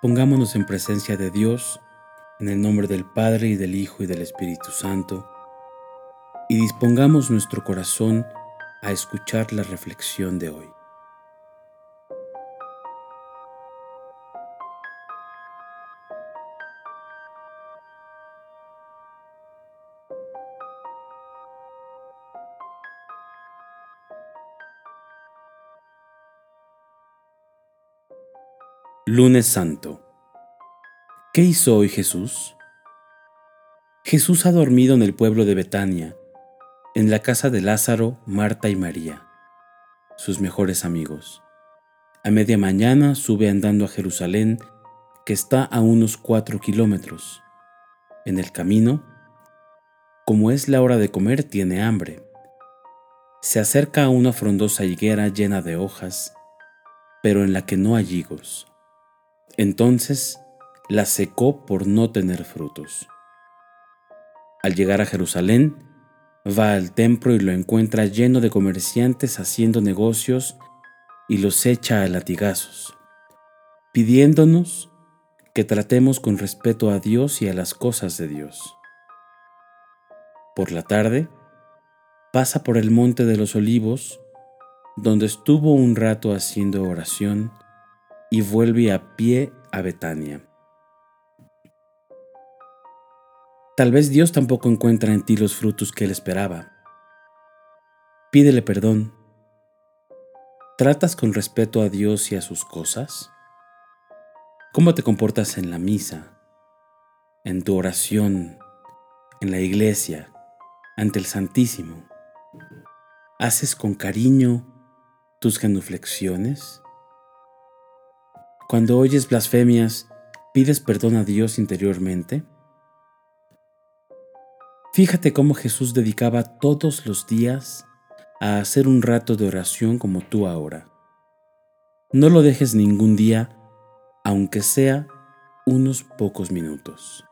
Pongámonos en presencia de Dios, en el nombre del Padre y del Hijo y del Espíritu Santo, y dispongamos nuestro corazón a escuchar la reflexión de hoy. Lunes Santo. ¿Qué hizo hoy Jesús? Jesús ha dormido en el pueblo de Betania, en la casa de Lázaro, Marta y María, sus mejores amigos. A media mañana sube andando a Jerusalén, que está a unos cuatro kilómetros. En el camino, como es la hora de comer, tiene hambre. Se acerca a una frondosa higuera llena de hojas, pero en la que no hay higos. Entonces la secó por no tener frutos. Al llegar a Jerusalén, va al templo y lo encuentra lleno de comerciantes haciendo negocios y los echa a latigazos, pidiéndonos que tratemos con respeto a Dios y a las cosas de Dios. Por la tarde, pasa por el monte de los olivos, donde estuvo un rato haciendo oración y vuelve a pie a Betania. Tal vez Dios tampoco encuentra en ti los frutos que Él esperaba. Pídele perdón. ¿Tratas con respeto a Dios y a sus cosas? ¿Cómo te comportas en la misa, en tu oración, en la iglesia, ante el Santísimo? ¿Haces con cariño tus genuflexiones? Cuando oyes blasfemias, ¿pides perdón a Dios interiormente? Fíjate cómo Jesús dedicaba todos los días a hacer un rato de oración como tú ahora. No lo dejes ningún día, aunque sea unos pocos minutos.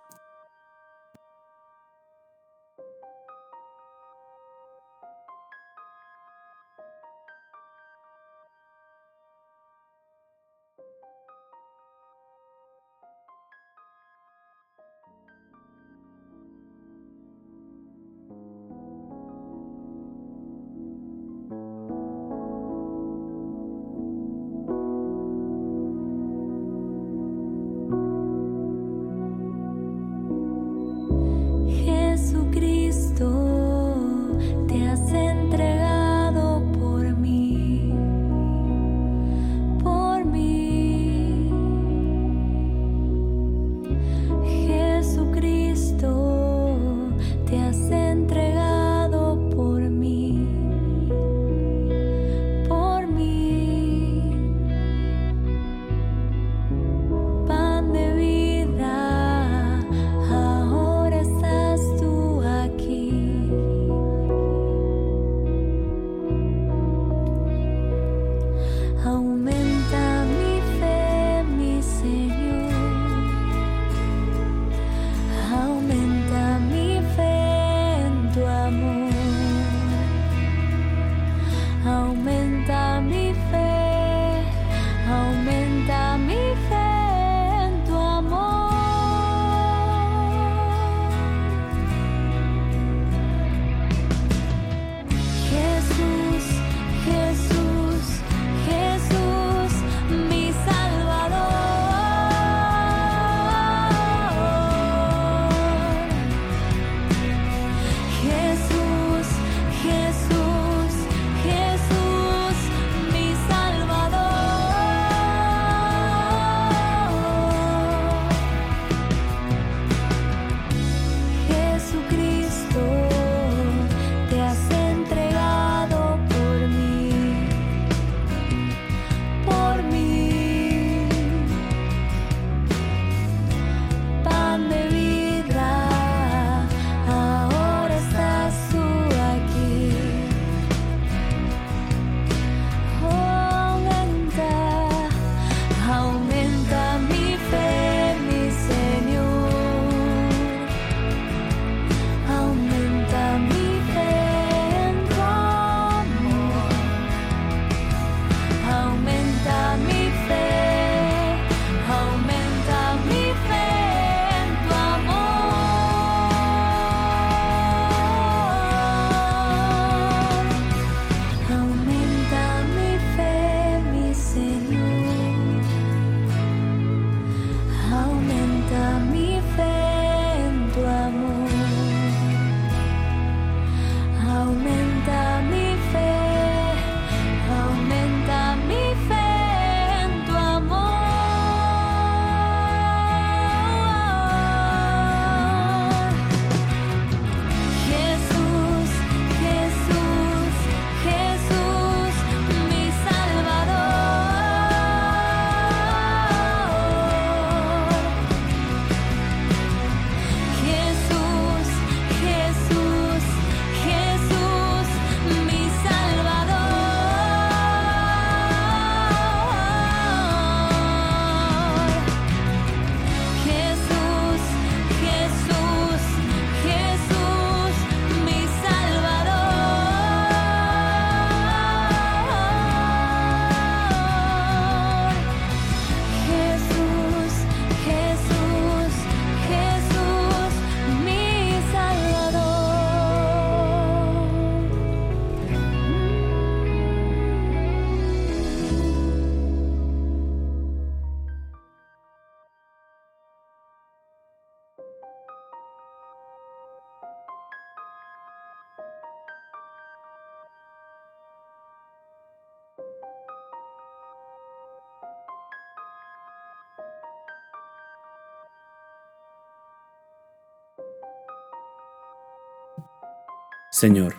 Señor,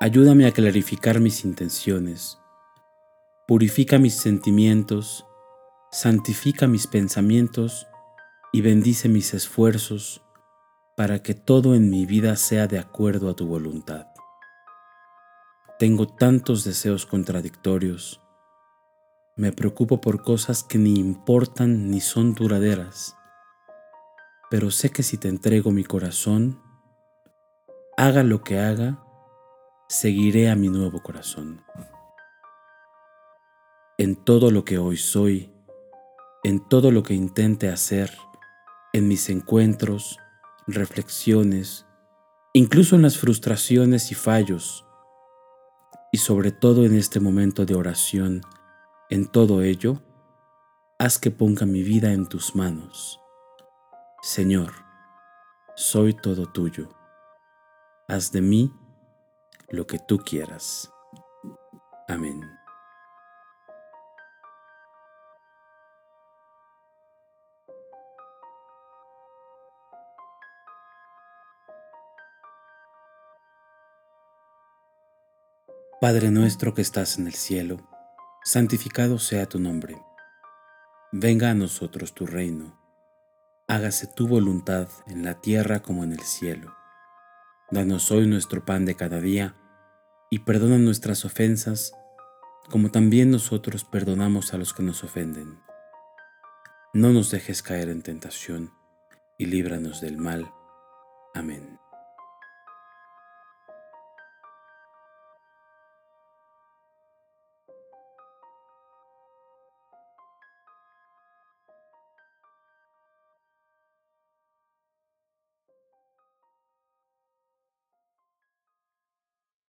ayúdame a clarificar mis intenciones, purifica mis sentimientos, santifica mis pensamientos y bendice mis esfuerzos para que todo en mi vida sea de acuerdo a tu voluntad. Tengo tantos deseos contradictorios. Me preocupo por cosas que ni importan ni son duraderas. Pero sé que si te entrego mi corazón, haga lo que haga, seguiré a mi nuevo corazón. En todo lo que hoy soy, en todo lo que intente hacer, en mis encuentros, reflexiones, incluso en las frustraciones y fallos, y sobre todo en este momento de oración, en todo ello, haz que ponga mi vida en tus manos. Señor, soy todo tuyo. Haz de mí lo que tú quieras. Amén. Padre nuestro que estás en el cielo, santificado sea tu nombre. Venga a nosotros tu reino. Hágase tu voluntad en la tierra como en el cielo. Danos hoy nuestro pan de cada día y perdona nuestras ofensas como también nosotros perdonamos a los que nos ofenden. No nos dejes caer en tentación y líbranos del mal. Amén.